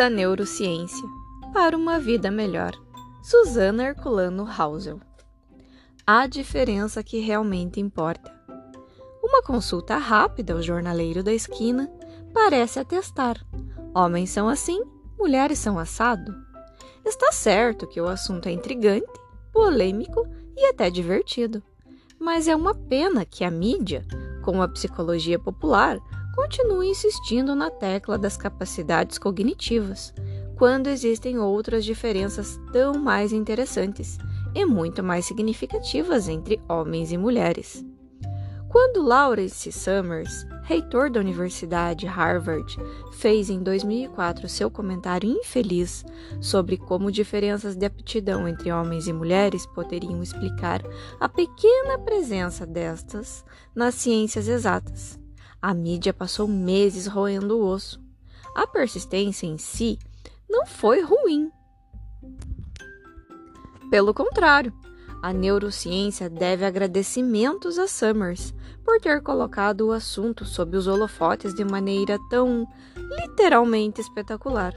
da Neurociência para uma Vida Melhor. Susana Herculano Hausel. A diferença que realmente importa. Uma consulta rápida ao jornaleiro da esquina parece atestar: homens são assim, mulheres são assado. Está certo que o assunto é intrigante, polêmico e até divertido. Mas é uma pena que a mídia, como a psicologia popular, continue insistindo na tecla das capacidades cognitivas, quando existem outras diferenças tão mais interessantes e muito mais significativas entre homens e mulheres. Quando Lawrence Summers, reitor da Universidade Harvard, fez em 2004 seu comentário infeliz sobre como diferenças de aptidão entre homens e mulheres poderiam explicar a pequena presença destas nas ciências exatas, a mídia passou meses roendo o osso. A persistência em si não foi ruim. Pelo contrário, a neurociência deve agradecimentos a Summers por ter colocado o assunto sob os holofotes de maneira tão literalmente espetacular.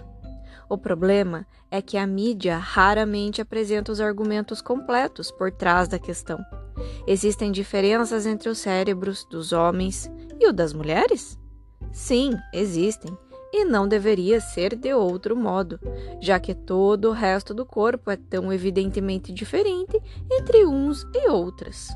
O problema é que a mídia raramente apresenta os argumentos completos por trás da questão. Existem diferenças entre os cérebros dos homens e o das mulheres? Sim, existem, e não deveria ser de outro modo, já que todo o resto do corpo é tão evidentemente diferente entre uns e outras.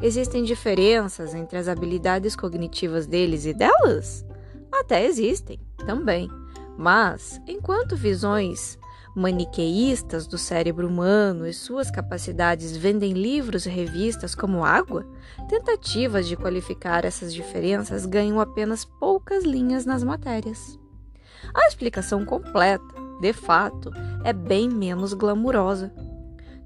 Existem diferenças entre as habilidades cognitivas deles e delas? Até existem, também. Mas, enquanto visões maniqueístas do cérebro humano e suas capacidades vendem livros e revistas como água, tentativas de qualificar essas diferenças ganham apenas poucas linhas nas matérias. A explicação completa, de fato, é bem menos glamurosa.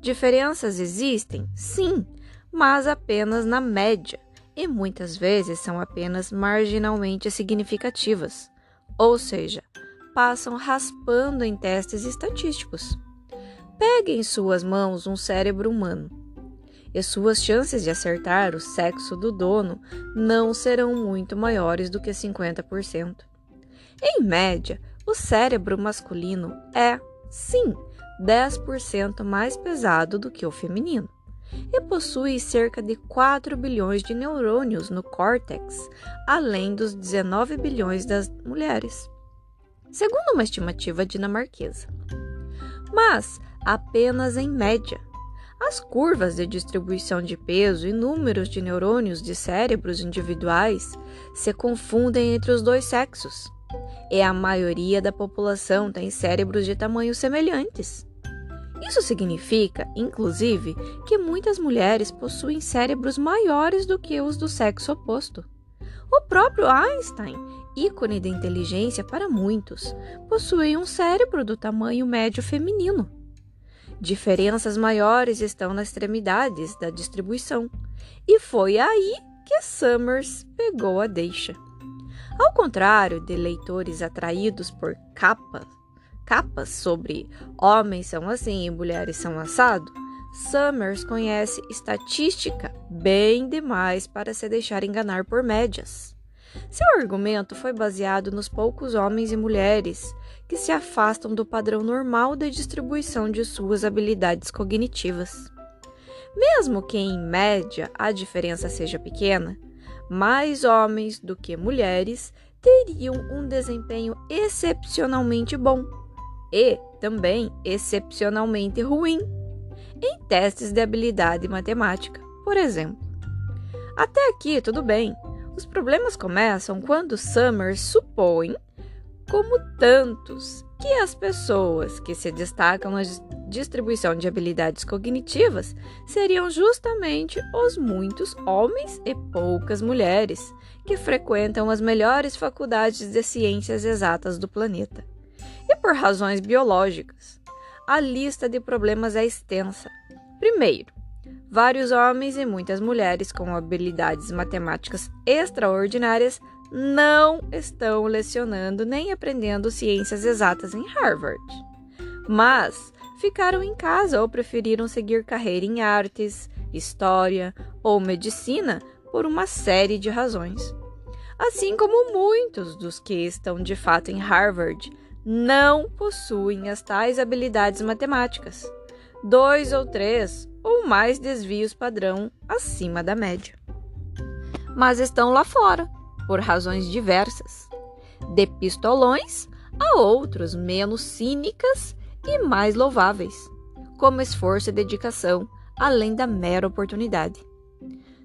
Diferenças existem, sim, mas apenas na média, e muitas vezes são apenas marginalmente significativas. Ou seja, passam raspando em testes estatísticos. Pegue em suas mãos um cérebro humano e suas chances de acertar o sexo do dono não serão muito maiores do que 50%. Em média, o cérebro masculino é, sim, 10% mais pesado do que o feminino e possui cerca de 4 bilhões de neurônios no córtex, além dos 19 bilhões das mulheres segundo uma estimativa dinamarquesa. Mas apenas em média. As curvas de distribuição de peso e números de neurônios de cérebros individuais se confundem entre os dois sexos, e a maioria da população tem cérebros de tamanhos semelhantes. Isso significa, inclusive, que muitas mulheres possuem cérebros maiores do que os do sexo oposto. O próprio Einstein ícone da inteligência para muitos, possui um cérebro do tamanho médio feminino. Diferenças maiores estão nas extremidades da distribuição, e foi aí que Summers pegou a deixa. Ao contrário de leitores atraídos por capas, capas sobre homens são assim e mulheres são assado, Summers conhece estatística bem demais para se deixar enganar por médias. Seu argumento foi baseado nos poucos homens e mulheres que se afastam do padrão normal de distribuição de suas habilidades cognitivas. Mesmo que, em média, a diferença seja pequena, mais homens do que mulheres teriam um desempenho excepcionalmente bom e também excepcionalmente ruim em testes de habilidade matemática, por exemplo. Até aqui, tudo bem. Os problemas começam quando Summers supõe, como tantos, que as pessoas que se destacam na distribuição de habilidades cognitivas seriam justamente os muitos homens e poucas mulheres que frequentam as melhores faculdades de ciências exatas do planeta. E por razões biológicas. A lista de problemas é extensa. Primeiro, Vários homens e muitas mulheres com habilidades matemáticas extraordinárias não estão lecionando nem aprendendo ciências exatas em Harvard, mas ficaram em casa ou preferiram seguir carreira em artes, história ou medicina por uma série de razões. Assim como muitos dos que estão de fato em Harvard não possuem as tais habilidades matemáticas, dois ou três ou mais desvios padrão acima da média. Mas estão lá fora, por razões diversas, de pistolões a outros menos cínicas e mais louváveis, como esforço e dedicação, além da mera oportunidade.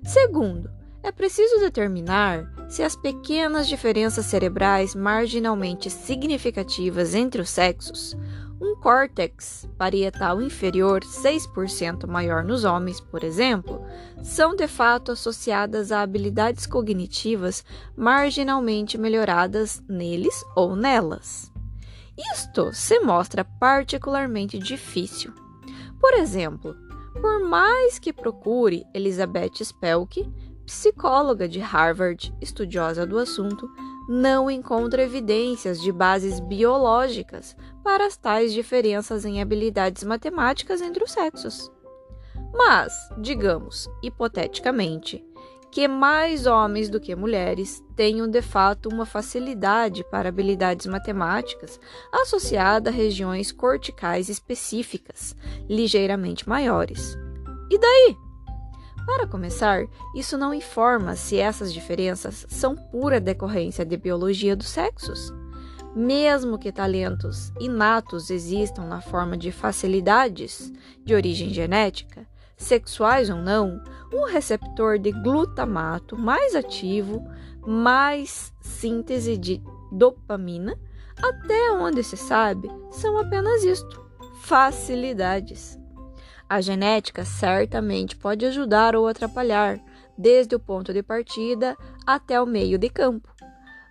Segundo, é preciso determinar se as pequenas diferenças cerebrais marginalmente significativas entre os sexos, um córtex parietal inferior 6% maior nos homens, por exemplo, são de fato associadas a habilidades cognitivas marginalmente melhoradas neles ou nelas. Isto se mostra particularmente difícil. Por exemplo, por mais que procure Elizabeth Spelke, psicóloga de Harvard, estudiosa do assunto, não encontra evidências de bases biológicas para as tais diferenças em habilidades matemáticas entre os sexos. Mas, digamos, hipoteticamente, que mais homens do que mulheres tenham de fato uma facilidade para habilidades matemáticas associada a regiões corticais específicas, ligeiramente maiores. E daí? Para começar, isso não informa se essas diferenças são pura decorrência de biologia dos sexos. Mesmo que talentos inatos existam na forma de facilidades de origem genética, sexuais ou não, um receptor de glutamato mais ativo, mais síntese de dopamina, até onde se sabe, são apenas isto: facilidades. A genética certamente pode ajudar ou atrapalhar, desde o ponto de partida até o meio de campo.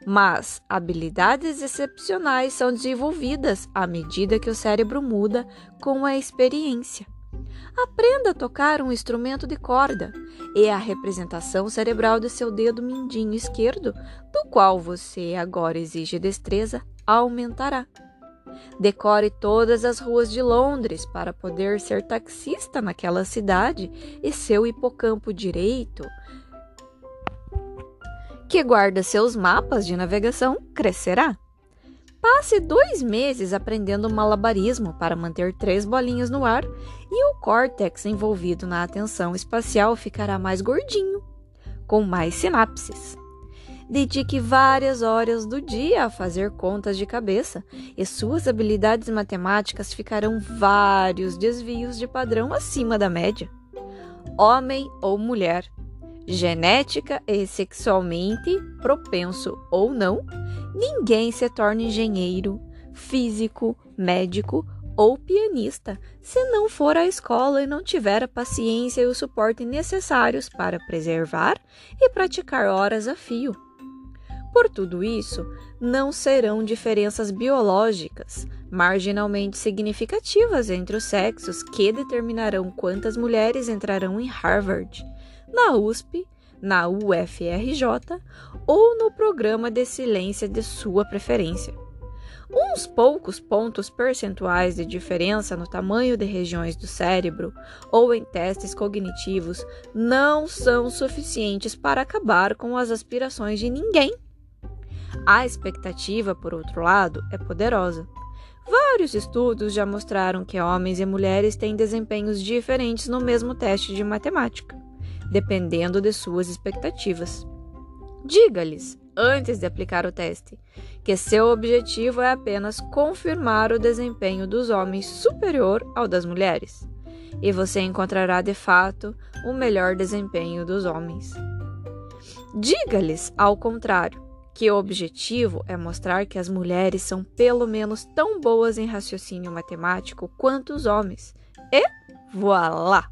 Mas habilidades excepcionais são desenvolvidas à medida que o cérebro muda com a experiência. Aprenda a tocar um instrumento de corda e a representação cerebral de seu dedo mindinho esquerdo, do qual você agora exige destreza, aumentará. Decore todas as ruas de Londres para poder ser taxista naquela cidade e seu hipocampo direito, que guarda seus mapas de navegação, crescerá. Passe dois meses aprendendo malabarismo para manter três bolinhas no ar e o córtex envolvido na atenção espacial ficará mais gordinho, com mais sinapses. Dedique várias horas do dia a fazer contas de cabeça e suas habilidades matemáticas ficarão vários desvios de padrão acima da média. Homem ou mulher, genética e sexualmente propenso ou não, ninguém se torna engenheiro, físico, médico ou pianista se não for à escola e não tiver a paciência e o suporte necessários para preservar e praticar horas a fio. Por tudo isso, não serão diferenças biológicas marginalmente significativas entre os sexos que determinarão quantas mulheres entrarão em Harvard, na USP, na UFRJ ou no programa de excelência de sua preferência. Uns poucos pontos percentuais de diferença no tamanho de regiões do cérebro ou em testes cognitivos não são suficientes para acabar com as aspirações de ninguém a expectativa, por outro lado, é poderosa. Vários estudos já mostraram que homens e mulheres têm desempenhos diferentes no mesmo teste de matemática, dependendo de suas expectativas. Diga-lhes, antes de aplicar o teste, que seu objetivo é apenas confirmar o desempenho dos homens superior ao das mulheres, e você encontrará de fato o melhor desempenho dos homens. Diga-lhes, ao contrário, que o objetivo é mostrar que as mulheres são pelo menos tão boas em raciocínio matemático quanto os homens. E voilá!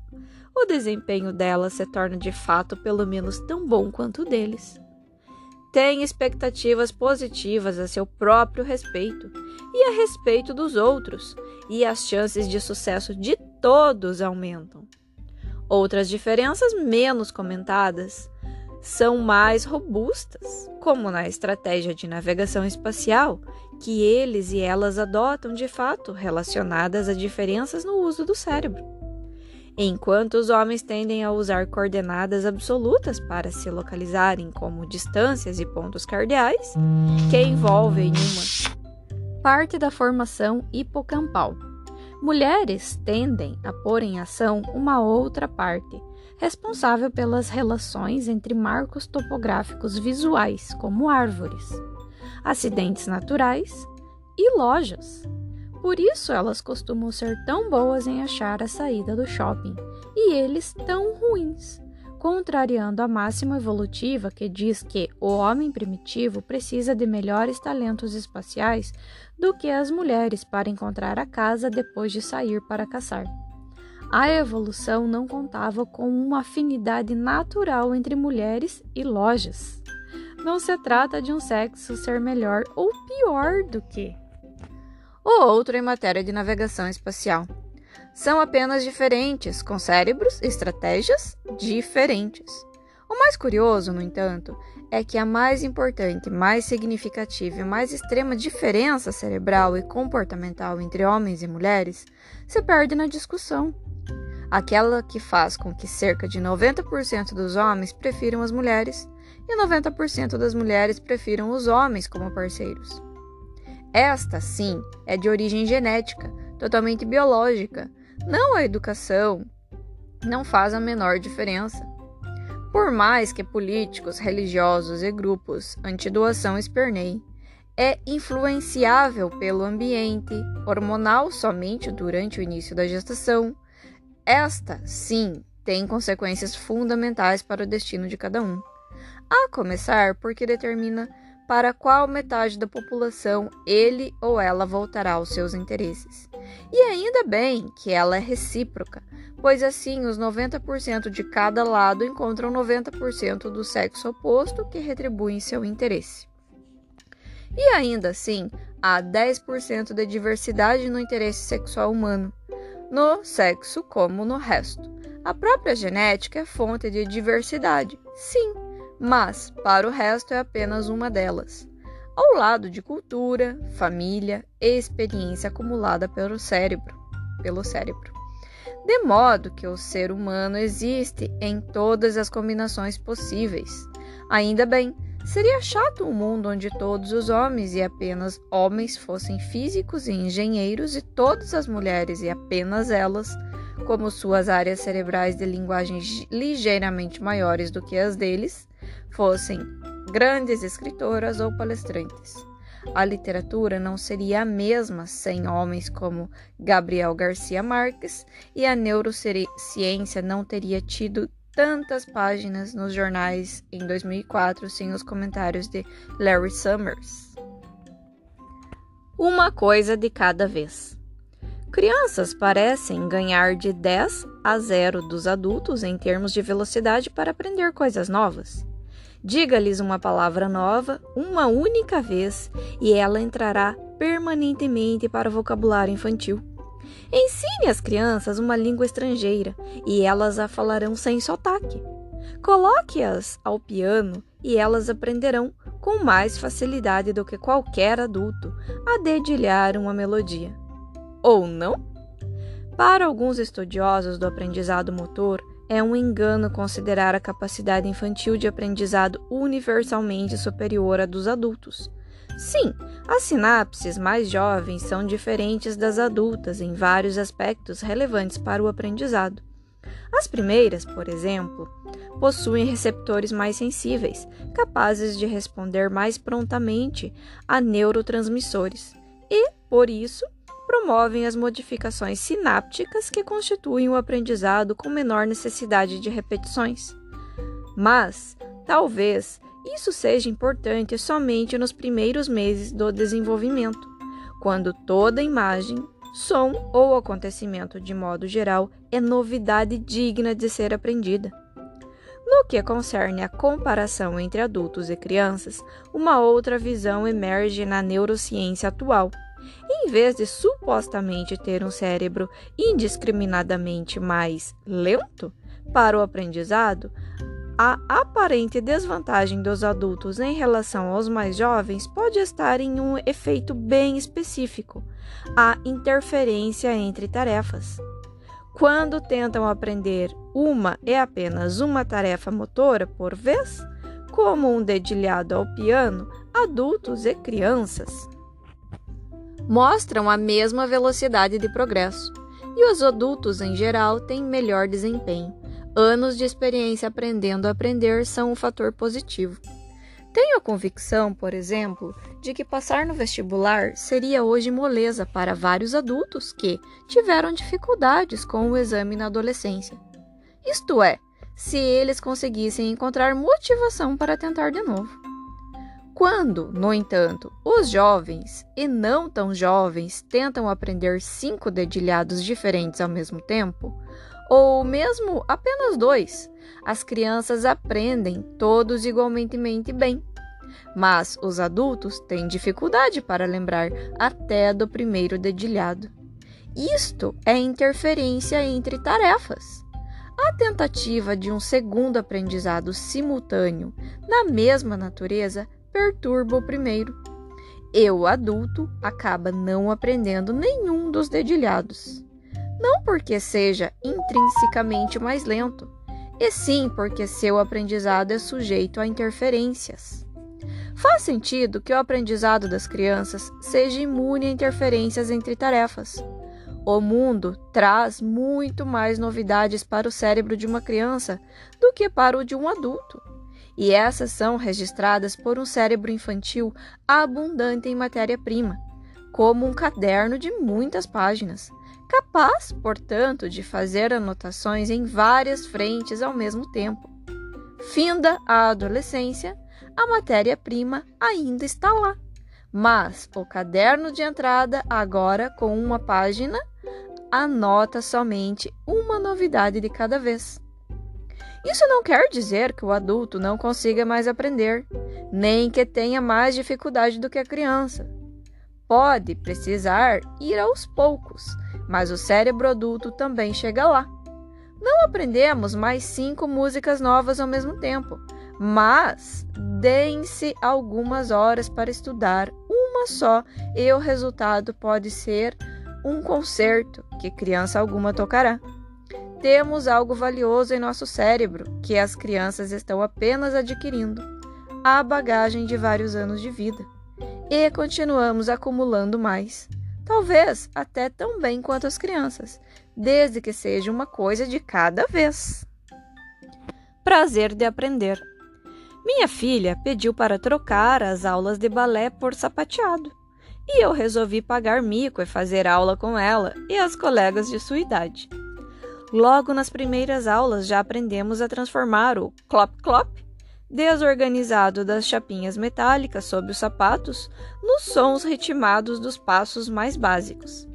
O desempenho delas se torna de fato pelo menos tão bom quanto o deles. Tem expectativas positivas a seu próprio respeito e a respeito dos outros, e as chances de sucesso de todos aumentam. Outras diferenças menos comentadas são mais robustas, como na estratégia de navegação espacial, que eles e elas adotam de fato relacionadas a diferenças no uso do cérebro. Enquanto os homens tendem a usar coordenadas absolutas para se localizarem como distâncias e pontos cardeais, que envolvem uma parte da formação hipocampal. Mulheres tendem a pôr em ação uma outra parte, responsável pelas relações entre marcos topográficos visuais, como árvores, acidentes naturais e lojas. Por isso elas costumam ser tão boas em achar a saída do shopping e eles tão ruins contrariando a máxima evolutiva que diz que o homem primitivo precisa de melhores talentos espaciais do que as mulheres para encontrar a casa depois de sair para caçar. A evolução não contava com uma afinidade natural entre mulheres e lojas. Não se trata de um sexo ser melhor ou pior do que o outro em matéria de navegação espacial são apenas diferentes, com cérebros e estratégias diferentes. O mais curioso, no entanto, é que a mais importante, mais significativa e mais extrema diferença cerebral e comportamental entre homens e mulheres se perde na discussão. Aquela que faz com que cerca de 90% dos homens prefiram as mulheres e 90% das mulheres prefiram os homens como parceiros. Esta, sim, é de origem genética, totalmente biológica, não a educação não faz a menor diferença. Por mais que políticos, religiosos e grupos anti-doação esperneiem, é influenciável pelo ambiente hormonal somente durante o início da gestação. Esta, sim, tem consequências fundamentais para o destino de cada um. A começar porque determina para qual metade da população ele ou ela voltará aos seus interesses. E ainda bem que ela é recíproca, pois assim os 90% de cada lado encontram 90% do sexo oposto que retribuem seu interesse. E ainda assim, há 10% de diversidade no interesse sexual humano, no sexo como no resto. A própria genética é fonte de diversidade, sim, mas para o resto é apenas uma delas ao lado de cultura, família e experiência acumulada pelo cérebro, pelo cérebro. De modo que o ser humano existe em todas as combinações possíveis. Ainda bem, seria chato um mundo onde todos os homens e apenas homens fossem físicos e engenheiros e todas as mulheres e apenas elas, como suas áreas cerebrais de linguagem ligeiramente maiores do que as deles, fossem grandes escritoras ou palestrantes. A literatura não seria a mesma sem homens como Gabriel Garcia Marques e a neurociência não teria tido tantas páginas nos jornais em 2004 sem os comentários de Larry Summers. Uma coisa de cada vez. Crianças parecem ganhar de 10 a 0 dos adultos em termos de velocidade para aprender coisas novas. Diga-lhes uma palavra nova uma única vez e ela entrará permanentemente para o vocabulário infantil. Ensine às crianças uma língua estrangeira e elas a falarão sem sotaque. Coloque-as ao piano e elas aprenderão com mais facilidade do que qualquer adulto a dedilhar uma melodia. Ou não? Para alguns estudiosos do aprendizado motor, é um engano considerar a capacidade infantil de aprendizado universalmente superior à dos adultos. Sim, as sinapses mais jovens são diferentes das adultas em vários aspectos relevantes para o aprendizado. As primeiras, por exemplo, possuem receptores mais sensíveis, capazes de responder mais prontamente a neurotransmissores, e, por isso, promovem as modificações sinápticas que constituem o aprendizado com menor necessidade de repetições. Mas, talvez, isso seja importante somente nos primeiros meses do desenvolvimento, quando toda imagem, som ou acontecimento de modo geral é novidade digna de ser aprendida. No que concerne à comparação entre adultos e crianças, uma outra visão emerge na neurociência atual em vez de supostamente ter um cérebro indiscriminadamente mais lento para o aprendizado, a aparente desvantagem dos adultos em relação aos mais jovens pode estar em um efeito bem específico: a interferência entre tarefas. Quando tentam aprender uma e apenas uma tarefa motora por vez, como um dedilhado ao piano, adultos e crianças mostram a mesma velocidade de progresso, e os adultos, em geral, têm melhor desempenho. Anos de experiência aprendendo a aprender são um fator positivo. Tenho a convicção, por exemplo, de que passar no vestibular seria hoje moleza para vários adultos que tiveram dificuldades com o exame na adolescência. Isto é, se eles conseguissem encontrar motivação para tentar de novo. Quando, no entanto, os jovens e não tão jovens tentam aprender cinco dedilhados diferentes ao mesmo tempo, ou mesmo apenas dois, as crianças aprendem todos igualmente bem. Mas os adultos têm dificuldade para lembrar até do primeiro dedilhado. Isto é interferência entre tarefas. A tentativa de um segundo aprendizado simultâneo na mesma natureza perturba o primeiro. E o adulto acaba não aprendendo nenhum dos dedilhados. Não porque seja intrinsecamente mais lento, e sim porque seu aprendizado é sujeito a interferências. Faz sentido que o aprendizado das crianças seja imune a interferências entre tarefas. O mundo traz muito mais novidades para o cérebro de uma criança do que para o de um adulto. E essas são registradas por um cérebro infantil abundante em matéria-prima, como um caderno de muitas páginas, capaz, portanto, de fazer anotações em várias frentes ao mesmo tempo. Finda a adolescência, a matéria-prima ainda está lá, mas o caderno de entrada, agora com uma página, anota somente uma novidade de cada vez. Isso não quer dizer que o adulto não consiga mais aprender, nem que tenha mais dificuldade do que a criança. Pode precisar ir aos poucos, mas o cérebro adulto também chega lá. Não aprendemos mais cinco músicas novas ao mesmo tempo, mas deem-se algumas horas para estudar uma só e o resultado pode ser um concerto que criança alguma tocará. Temos algo valioso em nosso cérebro que as crianças estão apenas adquirindo a bagagem de vários anos de vida e continuamos acumulando mais. Talvez até tão bem quanto as crianças, desde que seja uma coisa de cada vez. Prazer de aprender. Minha filha pediu para trocar as aulas de balé por sapateado, e eu resolvi pagar mico e fazer aula com ela e as colegas de sua idade. Logo nas primeiras aulas já aprendemos a transformar o clop-clop desorganizado das chapinhas metálicas sob os sapatos nos sons ritmados dos passos mais básicos.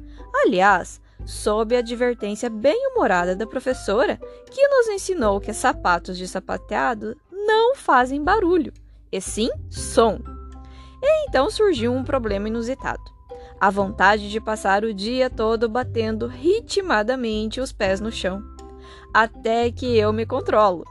Aliás, sob a advertência bem-humorada da professora, que nos ensinou que sapatos de sapateado não fazem barulho, e sim som. E então surgiu um problema inusitado. A vontade de passar o dia todo batendo ritmadamente os pés no chão. Até que eu me controlo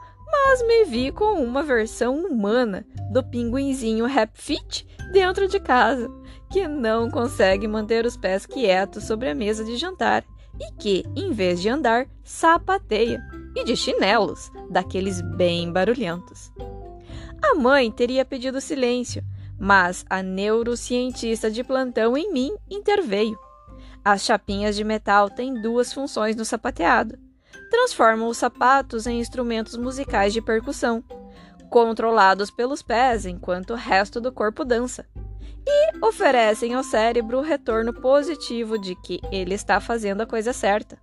mas me vi com uma versão humana do pinguinzinho Rap Fit dentro de casa, que não consegue manter os pés quietos sobre a mesa de jantar e que, em vez de andar, sapateia e de chinelos, daqueles bem barulhentos. A mãe teria pedido silêncio, mas a neurocientista de plantão em mim interveio. As chapinhas de metal têm duas funções no sapateado transformam os sapatos em instrumentos musicais de percussão, controlados pelos pés enquanto o resto do corpo dança, e oferecem ao cérebro o retorno positivo de que ele está fazendo a coisa certa.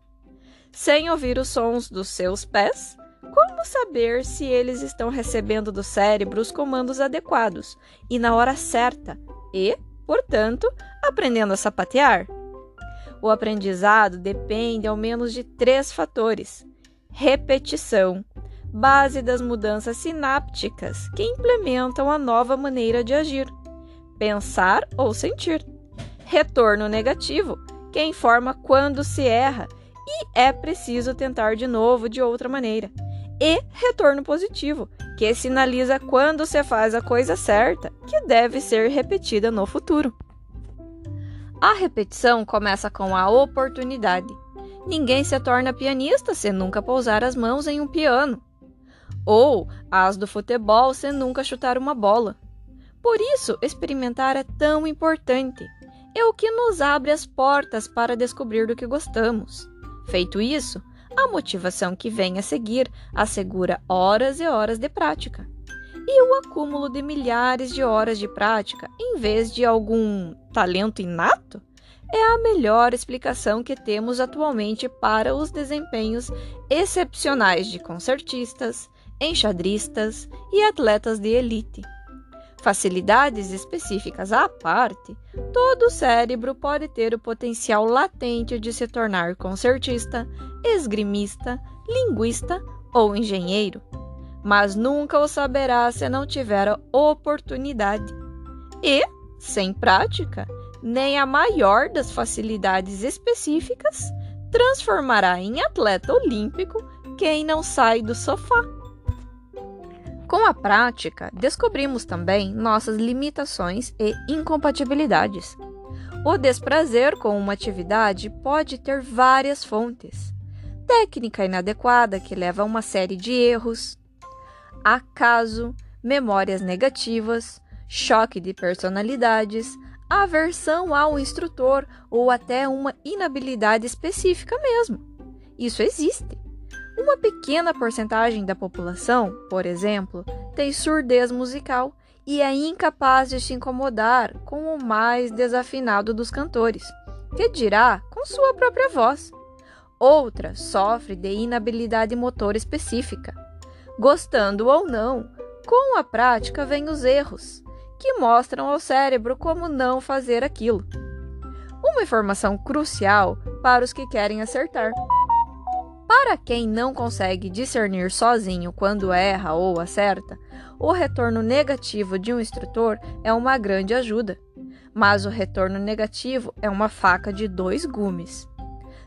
Sem ouvir os sons dos seus pés, como saber se eles estão recebendo do cérebro os comandos adequados e na hora certa e, portanto, aprendendo a sapatear? O aprendizado depende ao menos de três fatores: repetição, base das mudanças sinápticas que implementam a nova maneira de agir, pensar ou sentir, retorno negativo, que informa quando se erra. E é preciso tentar de novo de outra maneira, e retorno positivo, que sinaliza quando se faz a coisa certa, que deve ser repetida no futuro. A repetição começa com a oportunidade. Ninguém se torna pianista se nunca pousar as mãos em um piano. Ou as do futebol se nunca chutar uma bola. Por isso, experimentar é tão importante. é o que nos abre as portas para descobrir do que gostamos. Feito isso, a motivação que vem a seguir assegura horas e horas de prática. E o acúmulo de milhares de horas de prática, em vez de algum talento inato, é a melhor explicação que temos atualmente para os desempenhos excepcionais de concertistas, enxadristas e atletas de elite. Facilidades específicas à parte, todo cérebro pode ter o potencial latente de se tornar concertista, esgrimista, linguista ou engenheiro, mas nunca o saberá se não tiver oportunidade. E, sem prática, nem a maior das facilidades específicas transformará em atleta olímpico quem não sai do sofá. Com a prática, descobrimos também nossas limitações e incompatibilidades. O desprazer com uma atividade pode ter várias fontes. Técnica inadequada que leva a uma série de erros, acaso, memórias negativas, choque de personalidades, aversão ao instrutor ou até uma inabilidade específica mesmo. Isso existe. Uma pequena porcentagem da população, por exemplo, tem surdez musical e é incapaz de se incomodar com o mais desafinado dos cantores, que dirá com sua própria voz. Outra sofre de inabilidade motor específica. Gostando ou não, com a prática vêm os erros, que mostram ao cérebro como não fazer aquilo. Uma informação crucial para os que querem acertar. Para quem não consegue discernir sozinho quando erra ou acerta, o retorno negativo de um instrutor é uma grande ajuda. Mas o retorno negativo é uma faca de dois gumes.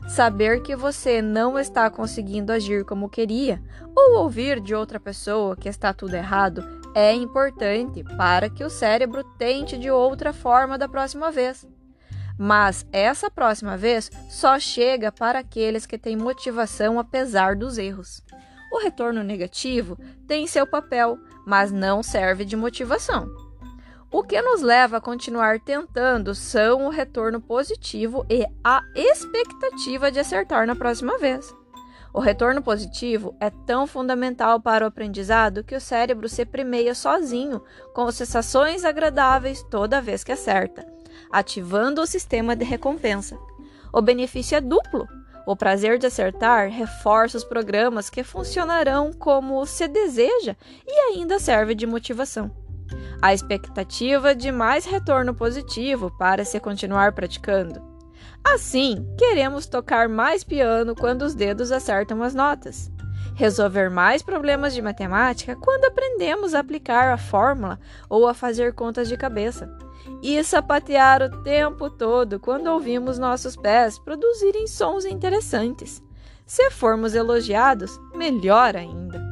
Saber que você não está conseguindo agir como queria, ou ouvir de outra pessoa que está tudo errado, é importante para que o cérebro tente de outra forma da próxima vez. Mas essa próxima vez só chega para aqueles que têm motivação apesar dos erros. O retorno negativo tem seu papel, mas não serve de motivação. O que nos leva a continuar tentando são o retorno positivo e a expectativa de acertar na próxima vez. O retorno positivo é tão fundamental para o aprendizado que o cérebro se primeia sozinho com sensações agradáveis toda vez que acerta ativando o sistema de recompensa. O benefício é duplo. O prazer de acertar reforça os programas que funcionarão como se deseja e ainda serve de motivação. A expectativa de mais retorno positivo para se continuar praticando. Assim, queremos tocar mais piano quando os dedos acertam as notas. Resolver mais problemas de matemática quando aprendemos a aplicar a fórmula ou a fazer contas de cabeça e sapatear o tempo todo quando ouvimos nossos pés produzirem sons interessantes. Se formos elogiados, melhor ainda.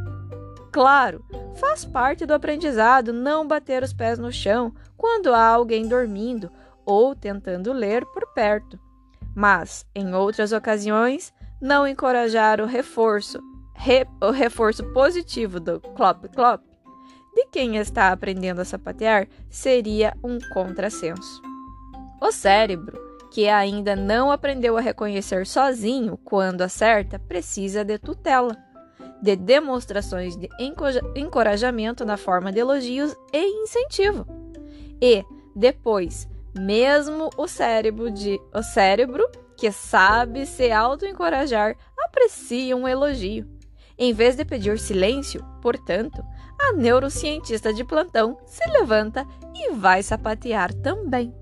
Claro, faz parte do aprendizado não bater os pés no chão quando há alguém dormindo ou tentando ler por perto. Mas, em outras ocasiões, não encorajar o reforço, re, o reforço positivo do clop-clop de quem está aprendendo a sapatear seria um contrassenso. O cérebro, que ainda não aprendeu a reconhecer sozinho quando acerta, precisa de tutela, de demonstrações de encorajamento na forma de elogios e incentivo. E, depois, mesmo o cérebro de o cérebro que sabe se autoencorajar aprecia um elogio. Em vez de pedir silêncio, portanto, a neurocientista de plantão se levanta e vai sapatear também.